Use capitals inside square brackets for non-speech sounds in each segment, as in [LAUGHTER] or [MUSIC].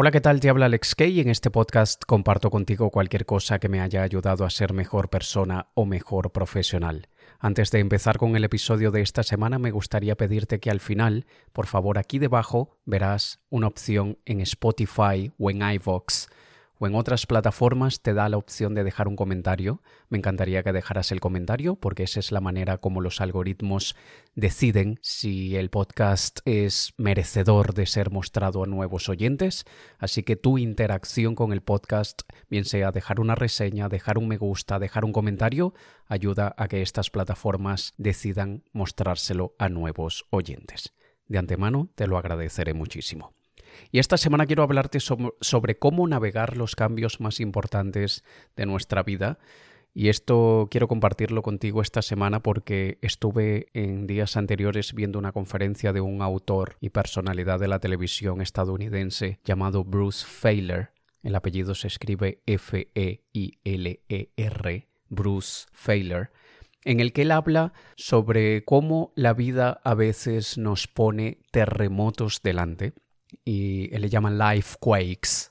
Hola, ¿qué tal? Te habla Alex Kay en este podcast comparto contigo cualquier cosa que me haya ayudado a ser mejor persona o mejor profesional. Antes de empezar con el episodio de esta semana, me gustaría pedirte que al final, por favor, aquí debajo verás una opción en Spotify o en iVoox o en otras plataformas te da la opción de dejar un comentario. Me encantaría que dejaras el comentario porque esa es la manera como los algoritmos deciden si el podcast es merecedor de ser mostrado a nuevos oyentes. Así que tu interacción con el podcast, bien sea dejar una reseña, dejar un me gusta, dejar un comentario, ayuda a que estas plataformas decidan mostrárselo a nuevos oyentes. De antemano te lo agradeceré muchísimo. Y esta semana quiero hablarte sobre cómo navegar los cambios más importantes de nuestra vida. Y esto quiero compartirlo contigo esta semana porque estuve en días anteriores viendo una conferencia de un autor y personalidad de la televisión estadounidense llamado Bruce Feiler. El apellido se escribe F-E-I-L-E-R, Bruce Feiler en el que él habla sobre cómo la vida a veces nos pone terremotos delante y él le llaman life quakes,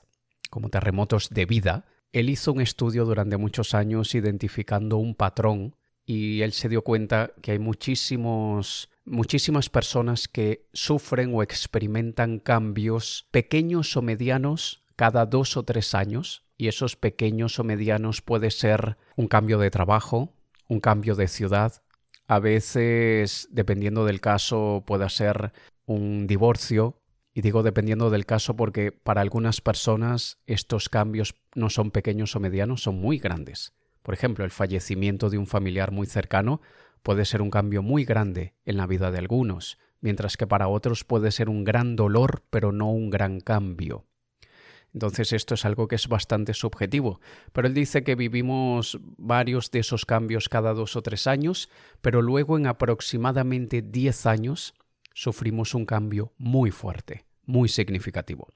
como terremotos de vida. Él hizo un estudio durante muchos años identificando un patrón y él se dio cuenta que hay muchísimos muchísimas personas que sufren o experimentan cambios pequeños o medianos cada dos o tres años y esos pequeños o medianos puede ser un cambio de trabajo, un cambio de ciudad, a veces, dependiendo del caso, puede ser un divorcio, y digo dependiendo del caso porque para algunas personas estos cambios no son pequeños o medianos, son muy grandes. Por ejemplo, el fallecimiento de un familiar muy cercano puede ser un cambio muy grande en la vida de algunos, mientras que para otros puede ser un gran dolor, pero no un gran cambio. Entonces esto es algo que es bastante subjetivo, pero él dice que vivimos varios de esos cambios cada dos o tres años, pero luego en aproximadamente diez años sufrimos un cambio muy fuerte muy significativo.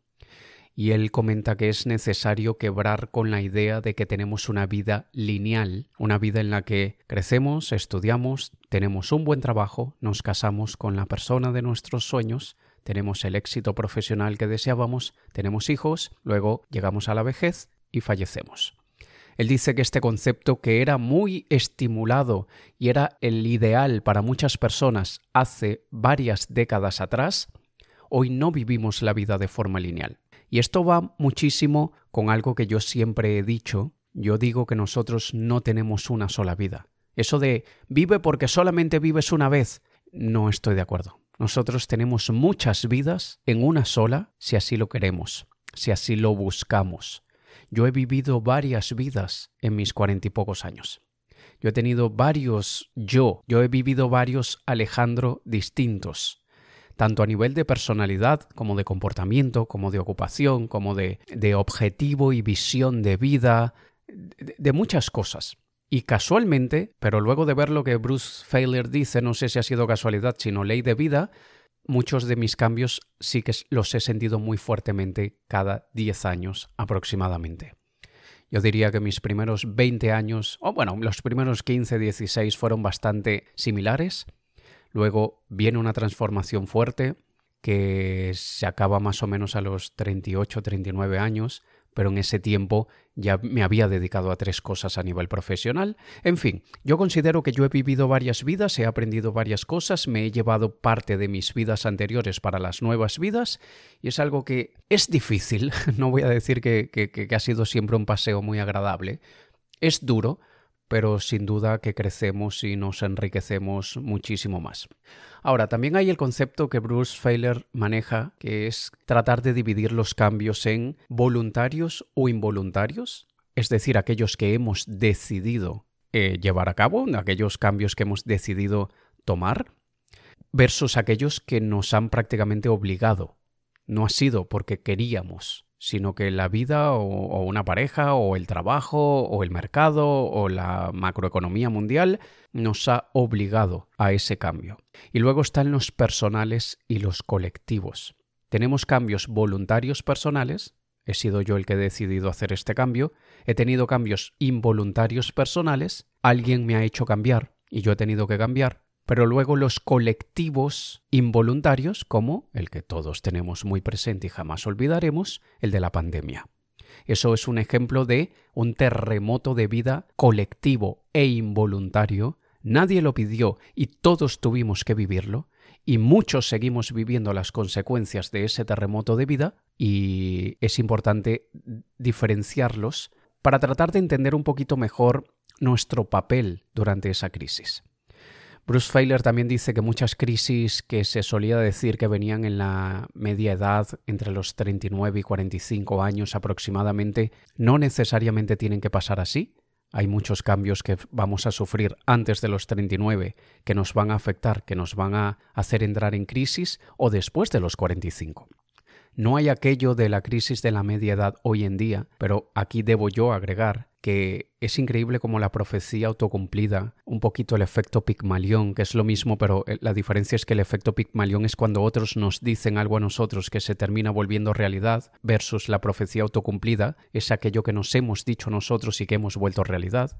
Y él comenta que es necesario quebrar con la idea de que tenemos una vida lineal, una vida en la que crecemos, estudiamos, tenemos un buen trabajo, nos casamos con la persona de nuestros sueños, tenemos el éxito profesional que deseábamos, tenemos hijos, luego llegamos a la vejez y fallecemos. Él dice que este concepto que era muy estimulado y era el ideal para muchas personas hace varias décadas atrás, hoy no vivimos la vida de forma lineal. Y esto va muchísimo con algo que yo siempre he dicho. Yo digo que nosotros no tenemos una sola vida. Eso de vive porque solamente vives una vez, no estoy de acuerdo. Nosotros tenemos muchas vidas en una sola si así lo queremos, si así lo buscamos. Yo he vivido varias vidas en mis cuarenta y pocos años. Yo he tenido varios yo, yo he vivido varios Alejandro distintos tanto a nivel de personalidad como de comportamiento, como de ocupación, como de, objetivo y visión de vida, de, muchas cosas. Y casualmente, pero luego de ver lo que Bruce Failer dice, no sé si ha sido casualidad, sino ley de vida, muchos de mis cambios sí que los he sentido muy fuertemente cada 10 años aproximadamente. Yo diría que mis primeros 20 años, o bueno, los primeros 15, 16 fueron bastante similares Luego viene una transformación fuerte que se acaba más o menos a los 38, 39 años, pero en ese tiempo ya me había dedicado a tres cosas a nivel profesional. En fin, yo considero que yo he vivido varias vidas, he aprendido varias cosas, me he llevado parte de mis vidas anteriores para las nuevas vidas y es algo que es difícil, [LAUGHS] no voy a decir que, que ha sido siempre un paseo muy agradable, es duro, pero sin duda que crecemos y nos enriquecemos muchísimo más. Ahora, también hay el concepto que Bruce Feiler maneja, que es tratar de dividir los cambios en voluntarios o involuntarios, es decir, aquellos que hemos decidido eh, llevar a cabo, aquellos cambios que hemos decidido tomar, versus aquellos que nos han prácticamente obligado. No ha sido porque queríamos, sino que la vida o, una pareja o el trabajo o el mercado o la macroeconomía mundial nos ha obligado a ese cambio. Y luego están los personales y los colectivos. Tenemos cambios voluntarios personales, he sido yo el que he decidido hacer este cambio, he tenido cambios involuntarios personales, alguien me ha hecho cambiar y yo he tenido que cambiar, pero luego los colectivos involuntarios, como el que todos tenemos muy presente y jamás olvidaremos, el de la pandemia. Eso es un ejemplo de un terremoto de vida colectivo e involuntario. Nadie lo pidió y todos tuvimos que vivirlo, y muchos seguimos viviendo las consecuencias de ese terremoto de vida, y es importante diferenciarlos para tratar de entender un poquito mejor nuestro papel durante esa crisis. Bruce Feiler también dice que muchas crisis que se solía decir que venían en la media edad, entre los 39 y 45 años aproximadamente, no necesariamente tienen que pasar así. Hay muchos cambios que vamos a sufrir antes de los 39 que nos van a afectar, que nos van a hacer entrar en crisis o después de los 45. No hay aquello de la crisis de la media edad hoy en día, pero aquí debo yo agregar que es increíble como la profecía autocumplida, un poquito el efecto Pigmalión, que es lo mismo, pero eh, la diferencia es que el efecto Pigmalión es cuando otros nos dicen algo a nosotros que se termina volviendo realidad, versus la profecía autocumplida, es aquello que nos hemos dicho nosotros y que hemos vuelto realidad.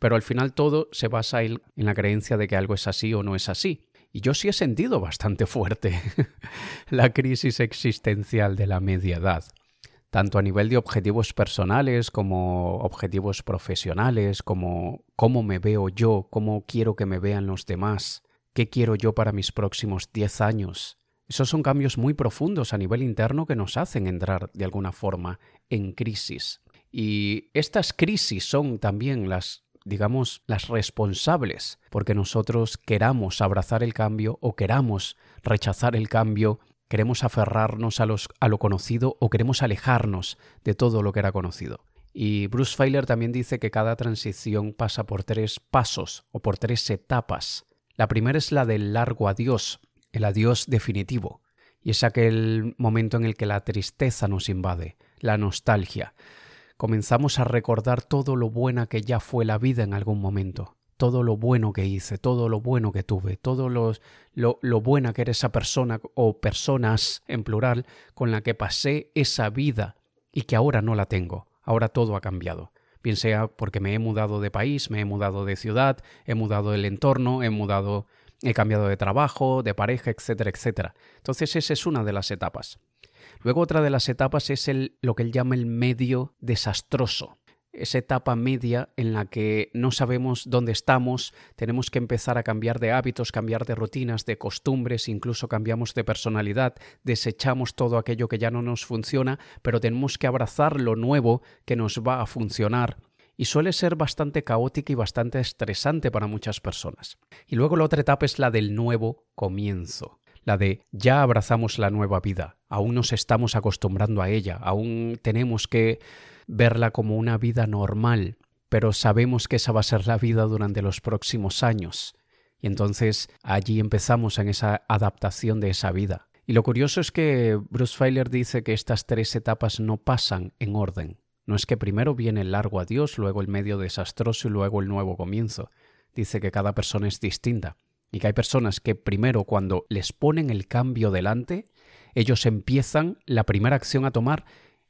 Pero al final todo se basa en la creencia de que algo es así o no es así. Y yo sí he sentido bastante fuerte [LAUGHS] la crisis existencial de la media edad tanto a nivel de objetivos personales como objetivos profesionales, como cómo me veo yo, cómo quiero que me vean los demás, qué quiero yo para mis próximos 10 años. Esos son cambios muy profundos a nivel interno que nos hacen entrar de alguna forma en crisis. Y estas crisis son también las digamos, las responsables porque nosotros queramos abrazar el cambio o queramos rechazar el cambio queremos aferrarnos a, lo conocido o queremos alejarnos de todo lo que era conocido. Y Bruce Feiler también dice que cada transición pasa por tres pasos o por tres etapas. La primera es la del largo adiós, el adiós definitivo, y es aquel momento en el que la tristeza nos invade, la nostalgia. Comenzamos a recordar todo lo buena que ya fue la vida en algún momento todo lo bueno que hice, todo lo bueno que tuve, todo lo, lo, buena que era esa persona o personas en plural con la que pasé esa vida y que ahora no la tengo. Ahora todo ha cambiado. Bien sea porque me he mudado de país, me he mudado de ciudad, he mudado el entorno, he mudado, he cambiado de trabajo, de pareja, etcétera, etcétera. Entonces esa es una de las etapas. Luego otra de las etapas es el, lo que él llama el medio desastroso esa etapa media en la que no sabemos dónde estamos, tenemos que empezar a cambiar de hábitos, cambiar de rutinas, de costumbres, incluso cambiamos de personalidad, desechamos todo aquello que ya no nos funciona, pero tenemos que abrazar lo nuevo que nos va a funcionar y suele ser bastante caótica y bastante estresante para muchas personas. Y luego la otra etapa es la del nuevo comienzo la de ya abrazamos la nueva vida, aún nos estamos acostumbrando a ella, aún tenemos que verla como una vida normal, pero sabemos que esa va a ser la vida durante los próximos años. Y entonces allí empezamos en esa adaptación de esa vida. Y lo curioso es que Bruce Feiler dice que estas tres etapas no pasan en orden. No es que primero viene el largo adiós, luego el medio desastroso y luego el nuevo comienzo. Dice que cada persona es distinta y que hay personas que primero cuando les ponen el cambio delante, ellos empiezan, la primera acción a tomar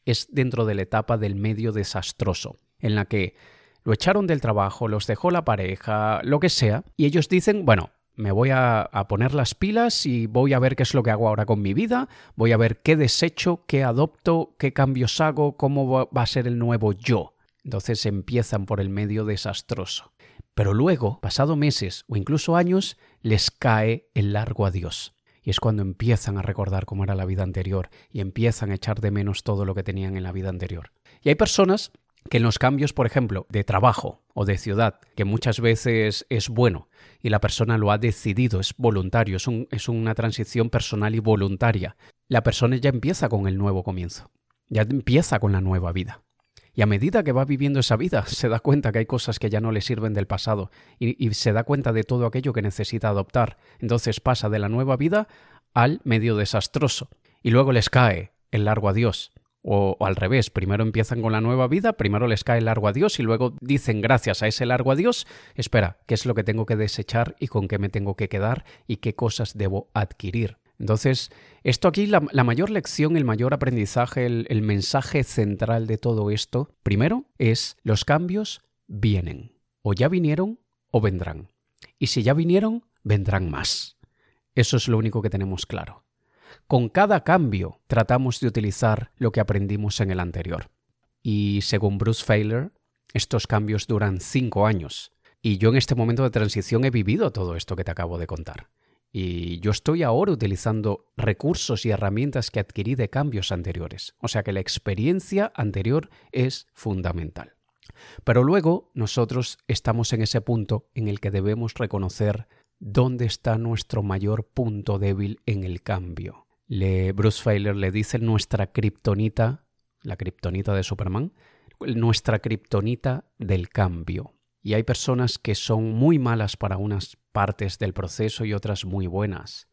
es dentro de la etapa del medio desastroso, en la que lo echaron del trabajo, los dejó la pareja, lo que sea, y ellos dicen, bueno, me voy a, poner las pilas y voy a ver qué es lo que hago ahora con mi vida, voy a ver qué desecho, qué adopto, qué cambios hago, cómo va a ser el nuevo yo. Entonces empiezan por el medio desastroso. Pero luego, pasado meses o incluso años, les cae el largo adiós. Y es cuando empiezan a recordar cómo era la vida anterior y empiezan a echar de menos todo lo que tenían en la vida anterior. Y hay personas que en los cambios, por ejemplo, de trabajo o de ciudad, que muchas veces es bueno y la persona lo ha decidido, es voluntario, es, es una transición personal y voluntaria, la persona ya empieza con el nuevo comienzo, ya empieza con la nueva vida. Y a medida que va viviendo esa vida, [LAUGHS] se da cuenta que hay cosas que ya no le sirven del pasado y, se da cuenta de todo aquello que necesita adoptar. Entonces pasa de la nueva vida al medio desastroso. Y luego les cae el largo adiós. O, o, al revés, primero empiezan con la nueva vida, primero les cae el largo adiós y luego dicen gracias a ese largo adiós, espera, ¿qué es lo que tengo que desechar y con qué me tengo que quedar y qué cosas debo adquirir? Entonces, esto aquí, la, mayor lección, el mayor aprendizaje, el, mensaje central de todo esto, primero, es los cambios vienen. O ya vinieron o vendrán. Y si ya vinieron, vendrán más. Eso es lo único que tenemos claro. Con cada cambio tratamos de utilizar lo que aprendimos en el anterior. Y según Bruce Feiler, estos cambios duran cinco años. Y yo en este momento de transición he vivido todo esto que te acabo de contar. Y yo estoy ahora utilizando recursos y herramientas que adquirí de cambios anteriores. O sea que la experiencia anterior es fundamental. Pero luego nosotros estamos en ese punto en el que debemos reconocer dónde está nuestro mayor punto débil en el cambio. Le, Bruce Feiler le dice nuestra kriptonita, la kriptonita de Superman, nuestra kriptonita del cambio. Y hay personas que son muy malas para unas partes del proceso y otras muy buenas.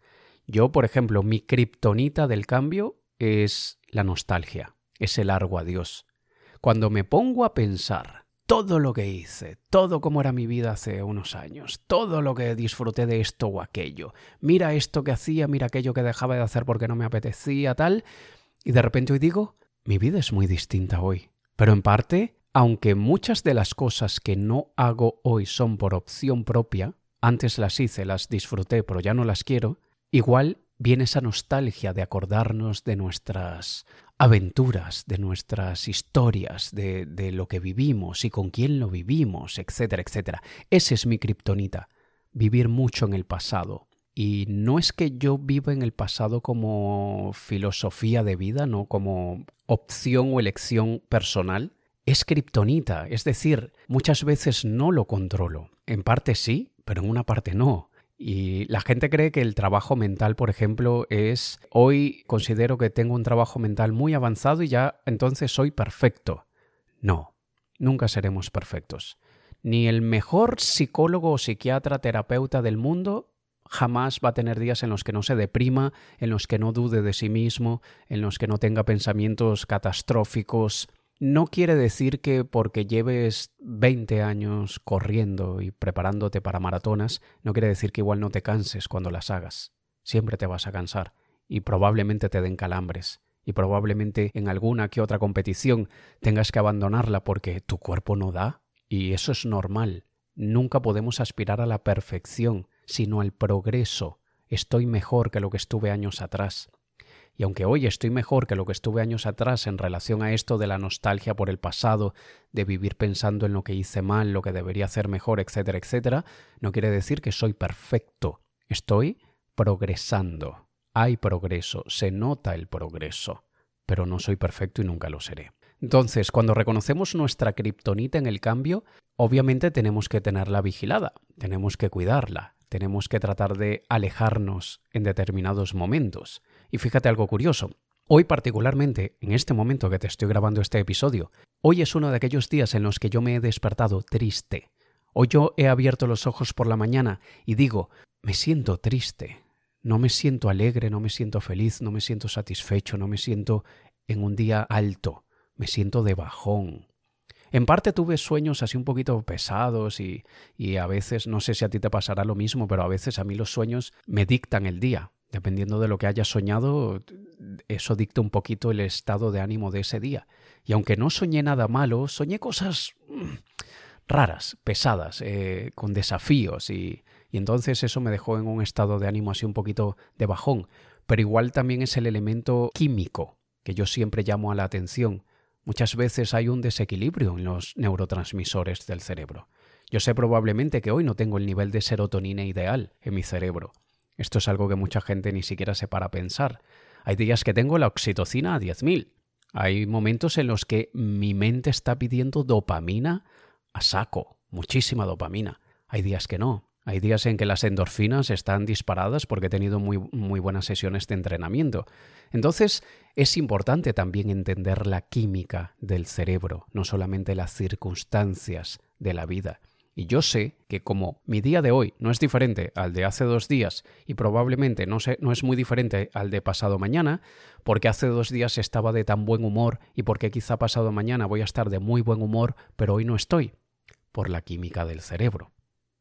Yo, por ejemplo, mi kriptonita del cambio es la nostalgia, es el largo adiós. Cuando me pongo a pensar todo lo que hice, todo como era mi vida hace unos años, todo lo que disfruté de esto o aquello, mira esto que hacía, mira aquello que dejaba de hacer porque no me apetecía, tal, y de repente hoy digo, mi vida es muy distinta hoy. Pero en parte, aunque muchas de las cosas que no hago hoy son por opción propia, antes las hice, las disfruté, pero ya no las quiero, igual viene esa nostalgia de acordarnos de nuestras aventuras, de nuestras historias, de, de lo que vivimos y con quién lo vivimos, etcétera, etcétera. Ese es mi kriptonita, vivir mucho en el pasado. Y no es que yo viva en el pasado como filosofía de vida, no como opción o elección personal, es kriptonita, es decir, muchas veces no lo controlo. En parte sí, pero en una parte no. Y la gente cree que el trabajo mental, por ejemplo, es hoy considero que tengo un trabajo mental muy avanzado y ya entonces soy perfecto. No, nunca seremos perfectos. Ni el mejor psicólogo o psiquiatra terapeuta del mundo jamás va a tener días en los que no se deprima, en los que no dude de sí mismo, en los que no tenga pensamientos catastróficos, no quiere decir que porque lleves 20 años corriendo y preparándote para maratonas, no quiere decir que igual no te canses cuando las hagas. Siempre te vas a cansar y probablemente te den calambres y probablemente en alguna que otra competición tengas que abandonarla porque tu cuerpo no da y eso es normal. Nunca podemos aspirar a la perfección, sino al progreso. Estoy mejor que lo que estuve años atrás. Y aunque hoy estoy mejor que lo que estuve años atrás en relación a esto de la nostalgia por el pasado, de vivir pensando en lo que hice mal, lo que debería hacer mejor, etcétera, etcétera, no quiere decir que soy perfecto. Estoy progresando. Hay progreso, se nota el progreso, pero no soy perfecto y nunca lo seré. Entonces, cuando reconocemos nuestra kriptonita en el cambio, obviamente tenemos que tenerla vigilada, tenemos que cuidarla, tenemos que tratar de alejarnos en determinados momentos. Y fíjate algo curioso. Hoy particularmente, en este momento que te estoy grabando este episodio, hoy es uno de aquellos días en los que yo me he despertado triste. Hoy yo he abierto los ojos por la mañana y digo, me siento triste, no me siento alegre, no me siento feliz, no me siento satisfecho, no me siento en un día alto, me siento de bajón. En parte tuve sueños así un poquito pesados y, a veces, no sé si a ti te pasará lo mismo, pero a veces a mí los sueños me dictan el día. Dependiendo de lo que hayas soñado, eso dicta un poquito el estado de ánimo de ese día. Y aunque no soñé nada malo, soñé cosas mm, raras, pesadas, eh, con desafíos y, y entonces eso me dejó en un estado de ánimo así un poquito de bajón. Pero igual también es el elemento químico que yo siempre llamo a la atención. Muchas veces hay un desequilibrio en los neurotransmisores del cerebro. Yo sé probablemente que hoy no tengo el nivel de serotonina ideal en mi cerebro, esto es algo que mucha gente ni siquiera se para a pensar. Hay días que tengo la oxitocina a 10.000. Hay momentos en los que mi mente está pidiendo dopamina a saco, muchísima dopamina. Hay días que no. Hay días en que las endorfinas están disparadas porque he tenido muy, muy buenas sesiones de entrenamiento. Entonces, es importante también entender la química del cerebro, no solamente las circunstancias de la vida. Y yo sé que como mi día de hoy no es diferente al de hace dos días y probablemente no, no es muy diferente al de pasado mañana, porque hace dos días estaba de tan buen humor y porque quizá pasado mañana voy a estar de muy buen humor, pero hoy no estoy, por la química del cerebro.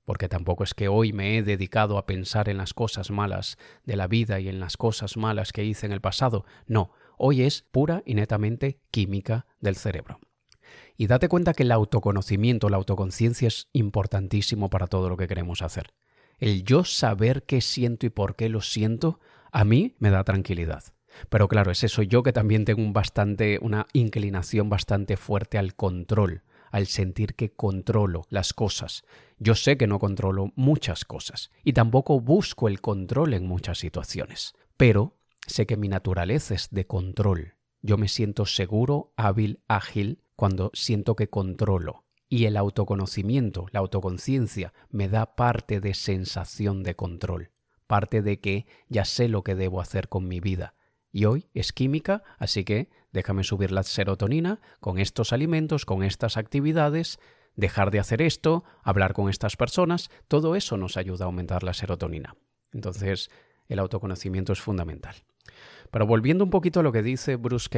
Porque tampoco es que hoy me he dedicado a pensar en las cosas malas de la vida y en las cosas malas que hice en el pasado. No, hoy es pura y netamente química del cerebro. Y date cuenta que el autoconocimiento, la autoconciencia es importantísimo para todo lo que queremos hacer. el yo saber qué siento y por qué lo siento, a mí me da tranquilidad. Pero claro, es eso yo que también tengo un bastante, una inclinación bastante fuerte al control, al sentir que controlo las cosas. Yo sé que no controlo muchas cosas y tampoco busco el control en muchas situaciones, pero sé que mi naturaleza es de control. Yo me siento seguro, hábil, ágil cuando siento que controlo. Y el autoconocimiento, la autoconciencia, me da parte de sensación de control, parte de que ya sé lo que debo hacer con mi vida, y hoy es química, así que déjame subir la serotonina con estos alimentos, con estas actividades, dejar de hacer esto, hablar con estas personas, todo eso nos ayuda a aumentar la serotonina. Entonces, el autoconocimiento es fundamental. Pero volviendo un poquito a lo que dice Bruce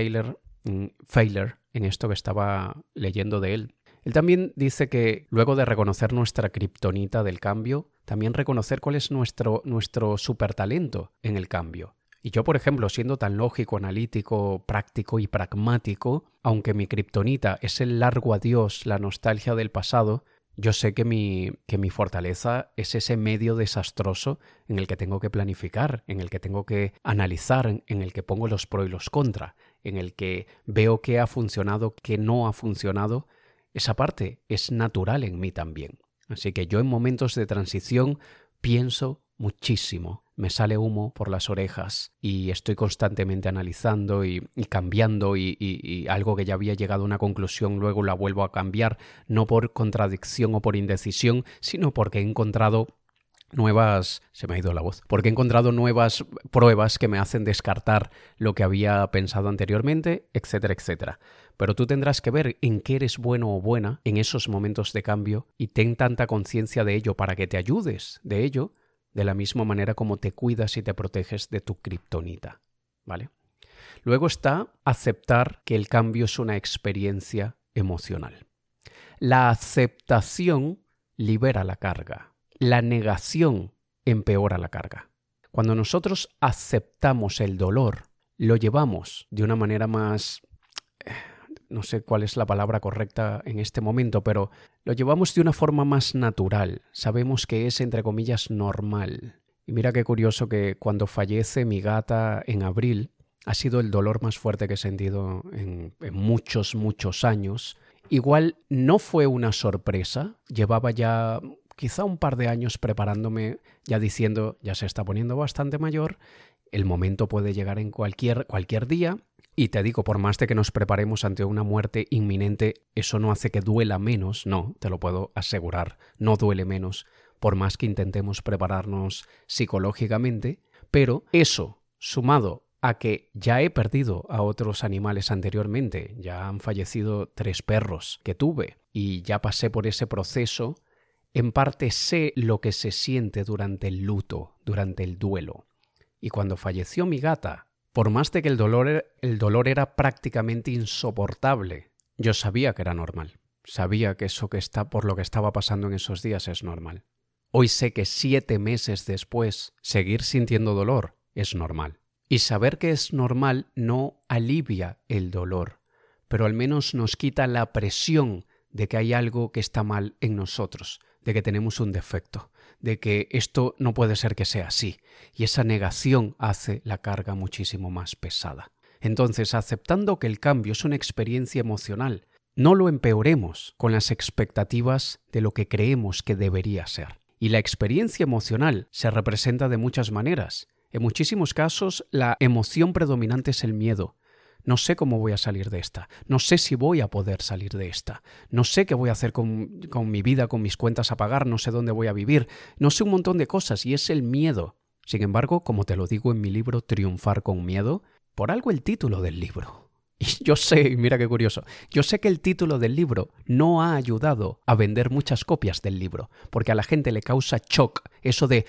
Failer en esto que estaba leyendo de él, él también dice que luego de reconocer nuestra kriptonita del cambio, también reconocer cuál es nuestro, nuestro supertalento en el cambio. Y yo, por ejemplo, siendo tan lógico, analítico, práctico y pragmático, aunque mi kriptonita es el largo adiós, la nostalgia del pasado, yo sé que mi, que mi fortaleza es ese medio desastroso en el que tengo que planificar, en el que tengo que analizar, en el que pongo los pros y los contra, en el que veo qué ha funcionado, qué no ha funcionado. Esa parte es natural en mí también. Así que yo en momentos de transición pienso muchísimo me sale humo por las orejas y estoy constantemente analizando y, cambiando y, algo que ya había llegado a una conclusión luego la vuelvo a cambiar, no por contradicción o por indecisión, sino porque he encontrado nuevas, se me ha ido la voz, porque he encontrado nuevas pruebas que me hacen descartar lo que había pensado anteriormente, etcétera, etcétera. Pero tú tendrás que ver en qué eres bueno o buena en esos momentos de cambio y ten tanta conciencia de ello para que te ayudes de ello de la misma manera como te cuidas y te proteges de tu kriptonita, ¿vale? Luego está aceptar que el cambio es una experiencia emocional. La aceptación libera la carga. La negación empeora la carga. Cuando nosotros aceptamos el dolor, lo llevamos de una manera más no sé cuál es la palabra correcta en este momento, pero lo llevamos de una forma más natural. Sabemos que es, entre comillas, normal. Y mira qué curioso que cuando fallece mi gata en abril, ha sido el dolor más fuerte que he sentido en, muchos, muchos años. Igual no fue una sorpresa, llevaba ya quizá un par de años preparándome, ya diciendo, ya se está poniendo bastante mayor, el momento puede llegar en cualquier, cualquier día y te digo, por más de que nos preparemos ante una muerte inminente, eso no hace que duela menos, no, te lo puedo asegurar, no duele menos, por más que intentemos prepararnos psicológicamente, pero eso, sumado a que ya he perdido a otros animales anteriormente, ya han fallecido tres perros que tuve y ya pasé por ese proceso, en parte sé lo que se siente durante el luto, durante el duelo. Y cuando falleció mi gata, por más de que el dolor, er, el dolor era prácticamente insoportable, yo sabía que era normal. Sabía que eso que está por lo que estaba pasando en esos días es normal. Hoy sé que siete meses después seguir sintiendo dolor es normal. Y saber que es normal no alivia el dolor, pero al menos nos quita la presión de que hay algo que está mal en nosotros, de que tenemos un defecto, de que esto no puede ser que sea así, y esa negación hace la carga muchísimo más pesada. Entonces, aceptando que el cambio es una experiencia emocional, no lo empeoremos con las expectativas de lo que creemos que debería ser. Y la experiencia emocional se representa de muchas maneras. En muchísimos casos, la emoción predominante es el miedo, no sé cómo voy a salir de esta. No sé si voy a poder salir de esta. No sé qué voy a hacer con, con mi vida, con mis cuentas a pagar. No sé dónde voy a vivir. No sé un montón de cosas y es el miedo. Sin embargo, como te lo digo en mi libro Triunfar con Miedo, por algo el título del libro. [LAUGHS] Y yo sé, mira qué curioso, yo sé que el título del libro no ha ayudado a vender muchas copias del libro, porque a la gente le causa shock eso de,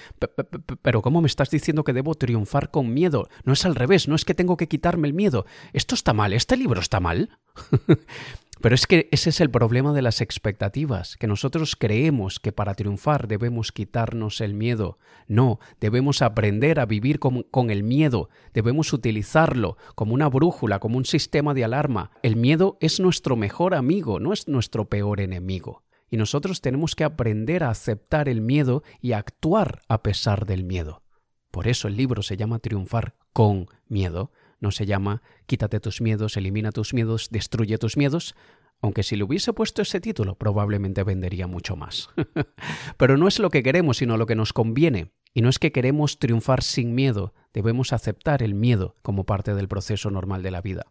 pero ¿cómo me estás diciendo que debo triunfar con miedo? No es al revés, no es que tengo que quitarme el miedo. Esto está mal, este libro está mal. [LAUGHS] Pero es que ese es el problema de las expectativas, que nosotros creemos que para triunfar debemos quitarnos el miedo. No, debemos aprender a vivir con, el miedo, debemos utilizarlo como una brújula, como un sistema de alarma. El miedo es nuestro mejor amigo, no es nuestro peor enemigo. Y nosotros tenemos que aprender a aceptar el miedo y a actuar a pesar del miedo. Por eso el libro se llama Triunfar con miedo, no se llama Quítate tus miedos, elimina tus miedos, destruye tus miedos, aunque si le hubiese puesto ese título probablemente vendería mucho más. [LAUGHS] Pero no es lo que queremos, sino lo que nos conviene. Y no es que queremos triunfar sin miedo, debemos aceptar el miedo como parte del proceso normal de la vida.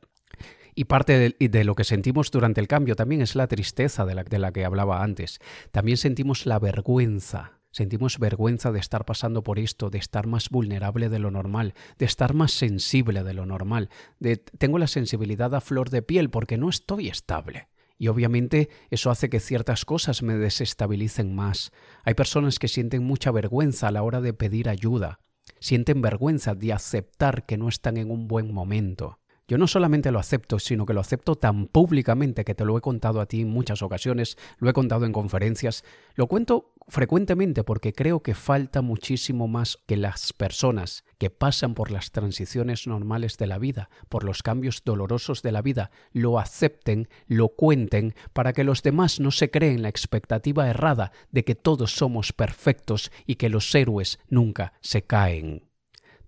Y parte de, lo que sentimos durante el cambio también es la tristeza de la, que hablaba antes. También sentimos la vergüenza. Sentimos vergüenza de estar pasando por esto, de estar más vulnerable de lo normal, de estar más sensible de lo normal, de tengo la sensibilidad a flor de piel porque no estoy estable. Y obviamente eso hace que ciertas cosas me desestabilicen más. Hay personas que sienten mucha vergüenza a la hora de pedir ayuda. Sienten vergüenza de aceptar que no están en un buen momento. Yo no solamente lo acepto, sino que lo acepto tan públicamente que te lo he contado a ti en muchas ocasiones, lo he contado en conferencias, lo cuento frecuentemente porque creo que falta muchísimo más que las personas que pasan por las transiciones normales de la vida, por los cambios dolorosos de la vida, lo acepten, lo cuenten, para que los demás no se creen la expectativa errada de que todos somos perfectos y que los héroes nunca se caen.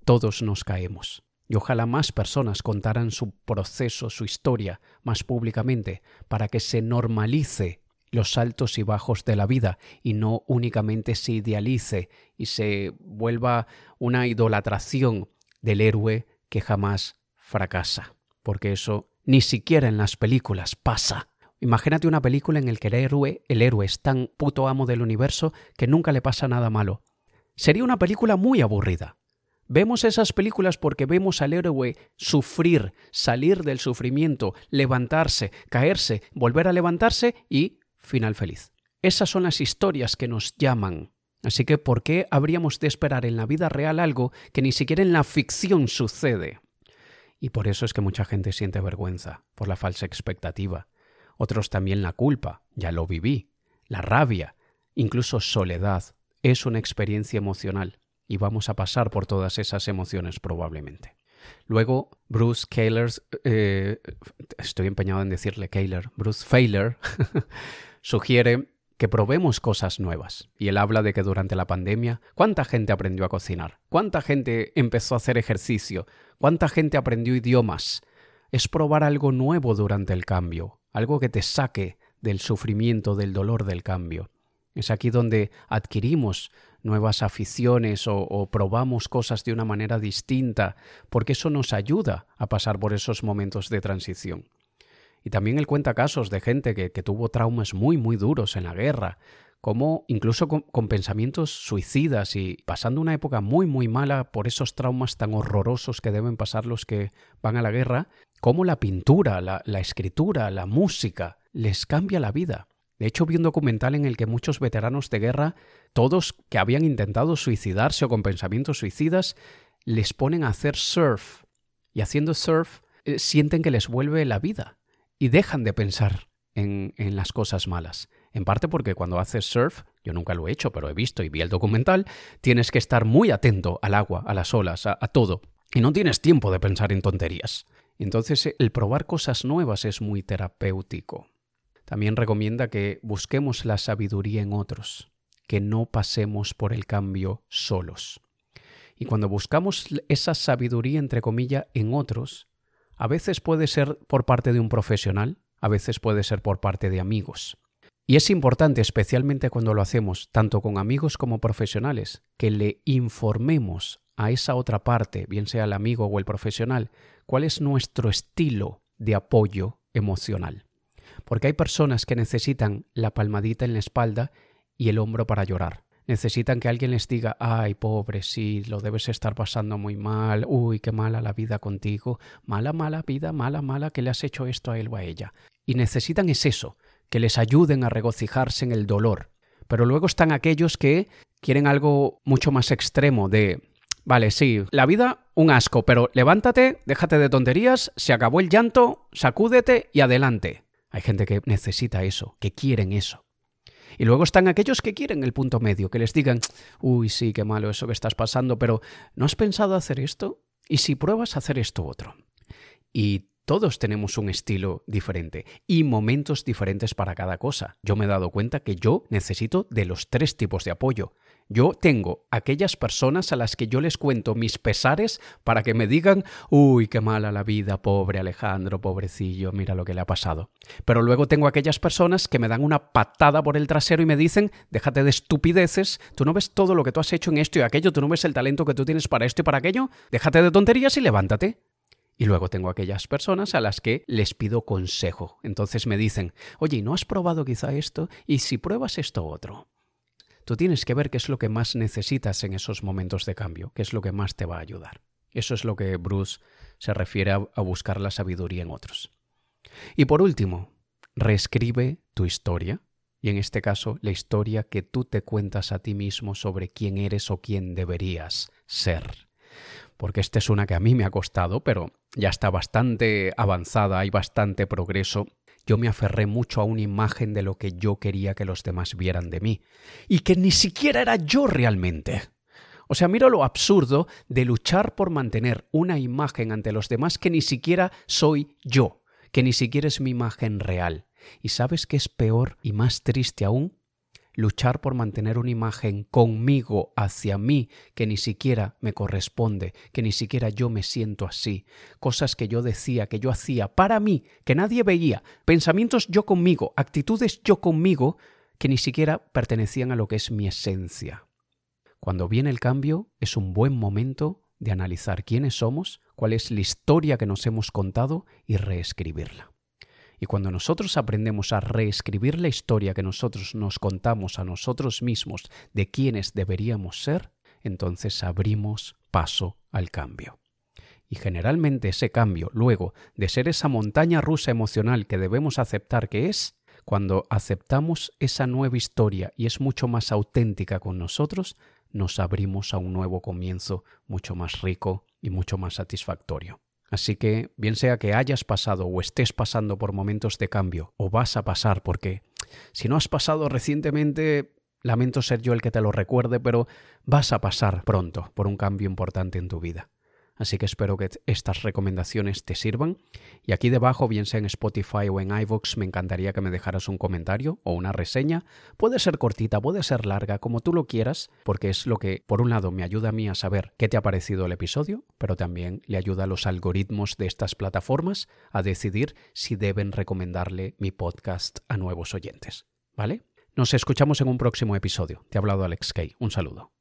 Todos nos caemos y ojalá más personas contaran su proceso, su historia más públicamente, para que se normalice los altos y bajos de la vida y no únicamente se idealice y se vuelva una idolatración del héroe que jamás fracasa, porque eso ni siquiera en las películas pasa. Imagínate una película en la que el héroe, el héroe es tan puto amo del universo que nunca le pasa nada malo. Sería una película muy aburrida. Vemos esas películas porque vemos al héroe sufrir, salir del sufrimiento, levantarse, caerse, volver a levantarse y final feliz. Esas son las historias que nos llaman. Así que, ¿por qué habríamos de esperar en la vida real algo que ni siquiera en la ficción sucede? Y por eso es que mucha gente siente vergüenza, por la falsa expectativa. Otros también la culpa, ya lo viví, la rabia, incluso soledad, es una experiencia emocional y vamos a pasar por todas esas emociones probablemente. Luego, Bruce Kaler, eh, estoy empeñado en decirle Kaler, Bruce Failer, [LAUGHS] sugiere que probemos cosas nuevas. Y él habla de que durante la pandemia, ¿cuánta gente aprendió a cocinar? ¿Cuánta gente empezó a hacer ejercicio? ¿Cuánta gente aprendió idiomas? Es probar algo nuevo durante el cambio, algo que te saque del sufrimiento, del dolor del cambio. Es aquí donde adquirimos nuevas aficiones o, probamos cosas de una manera distinta, porque eso nos ayuda a pasar por esos momentos de transición. Y también él cuenta casos de gente que, tuvo traumas muy, muy duros en la guerra, como incluso con, pensamientos suicidas y pasando una época muy, muy mala por esos traumas tan horrorosos que deben pasar los que van a la guerra, como la pintura, la escritura, la música, les cambia la vida. De hecho, vi un documental en el que muchos veteranos de guerra, todos que habían intentado suicidarse o con pensamientos suicidas, les ponen a hacer surf. Y haciendo surf eh, sienten que les vuelve la vida y dejan de pensar en, las cosas malas. En parte porque cuando haces surf, yo nunca lo he hecho, pero he visto y vi el documental, tienes que estar muy atento al agua, a las olas, a todo. Y no tienes tiempo de pensar en tonterías. Entonces el probar cosas nuevas es muy terapéutico. También recomienda que busquemos la sabiduría en otros, que no pasemos por el cambio solos. Y cuando buscamos esa sabiduría, entre comillas, en otros, a veces puede ser por parte de un profesional, a veces puede ser por parte de amigos. Y es importante, especialmente cuando lo hacemos tanto con amigos como profesionales, que le informemos a esa otra parte, bien sea el amigo o el profesional, cuál es nuestro estilo de apoyo emocional porque hay personas que necesitan la palmadita en la espalda y el hombro para llorar. Necesitan que alguien les diga, ay, pobre, sí, lo debes estar pasando muy mal, uy, qué mala la vida contigo, mala, mala vida, mala, mala, que le has hecho esto a él o a ella. Y necesitan es eso, que les ayuden a regocijarse en el dolor. Pero luego están aquellos que quieren algo mucho más extremo de, vale, sí, la vida un asco, pero levántate, déjate de tonterías, se acabó el llanto, sacúdete y adelante. Hay gente que necesita eso, que quieren eso. Y luego están aquellos que quieren el punto medio, que les digan, uy, sí, qué malo eso que estás pasando, pero ¿no has pensado hacer esto? ¿Y si pruebas hacer esto otro? Y Todos tenemos un estilo diferente y momentos diferentes para cada cosa. Yo me he dado cuenta que yo necesito de los tres tipos de apoyo. Yo tengo aquellas personas a las que yo les cuento mis pesares para que me digan, uy, qué mala la vida, pobre Alejandro, pobrecillo, mira lo que le ha pasado. Pero luego tengo aquellas personas que me dan una patada por el trasero y me dicen, déjate de estupideces, tú no ves todo lo que tú has hecho en esto y aquello, tú no ves el talento que tú tienes para esto y para aquello, déjate de tonterías y levántate. Y luego tengo aquellas personas a las que les pido consejo. Entonces me dicen, oye, ¿no has probado quizá esto? ¿Y si pruebas esto otro? Tú tienes que ver qué es lo que más necesitas en esos momentos de cambio, qué es lo que más te va a ayudar. Eso es lo que Bruce se refiere a, buscar la sabiduría en otros. Y por último, reescribe tu historia, y en este caso la historia que tú te cuentas a ti mismo sobre quién eres o quién deberías ser. Porque esta es una que a mí me ha costado, pero ya está bastante avanzada, hay bastante progreso yo me aferré mucho a una imagen de lo que yo quería que los demás vieran de mí, y que ni siquiera era yo realmente. O sea, mira lo absurdo de luchar por mantener una imagen ante los demás que ni siquiera soy yo, que ni siquiera es mi imagen real. ¿Y sabes qué es peor y más triste aún? Luchar por mantener una imagen conmigo hacia mí que ni siquiera me corresponde, que ni siquiera yo me siento así, cosas que yo decía, que yo hacía para mí, que nadie veía, pensamientos yo conmigo, actitudes yo conmigo, que ni siquiera pertenecían a lo que es mi esencia. Cuando viene el cambio es un buen momento de analizar quiénes somos, cuál es la historia que nos hemos contado y reescribirla. Y cuando nosotros aprendemos a reescribir la historia que nosotros nos contamos a nosotros mismos de quiénes deberíamos ser, entonces abrimos paso al cambio. Y generalmente ese cambio, luego de ser esa montaña rusa emocional que debemos aceptar que es, cuando aceptamos esa nueva historia y es mucho más auténtica con nosotros, nos abrimos a un nuevo comienzo mucho más rico y mucho más satisfactorio. Así que, bien sea que hayas pasado o estés pasando por momentos de cambio, o vas a pasar, porque si no has pasado recientemente, lamento ser yo el que te lo recuerde, pero vas a pasar pronto por un cambio importante en tu vida. Así que espero que estas recomendaciones te sirvan. Y aquí debajo, bien sea en Spotify o en iVoox, me encantaría que me dejaras un comentario o una reseña. Puede ser cortita, puede ser larga, como tú lo quieras, porque es lo que, por un lado, me ayuda a mí a saber qué te ha parecido el episodio, pero también le ayuda a los algoritmos de estas plataformas a decidir si deben recomendarle mi podcast a nuevos oyentes. ¿Vale? Nos escuchamos en un próximo episodio. Te ha hablado Alex Kay. Un saludo.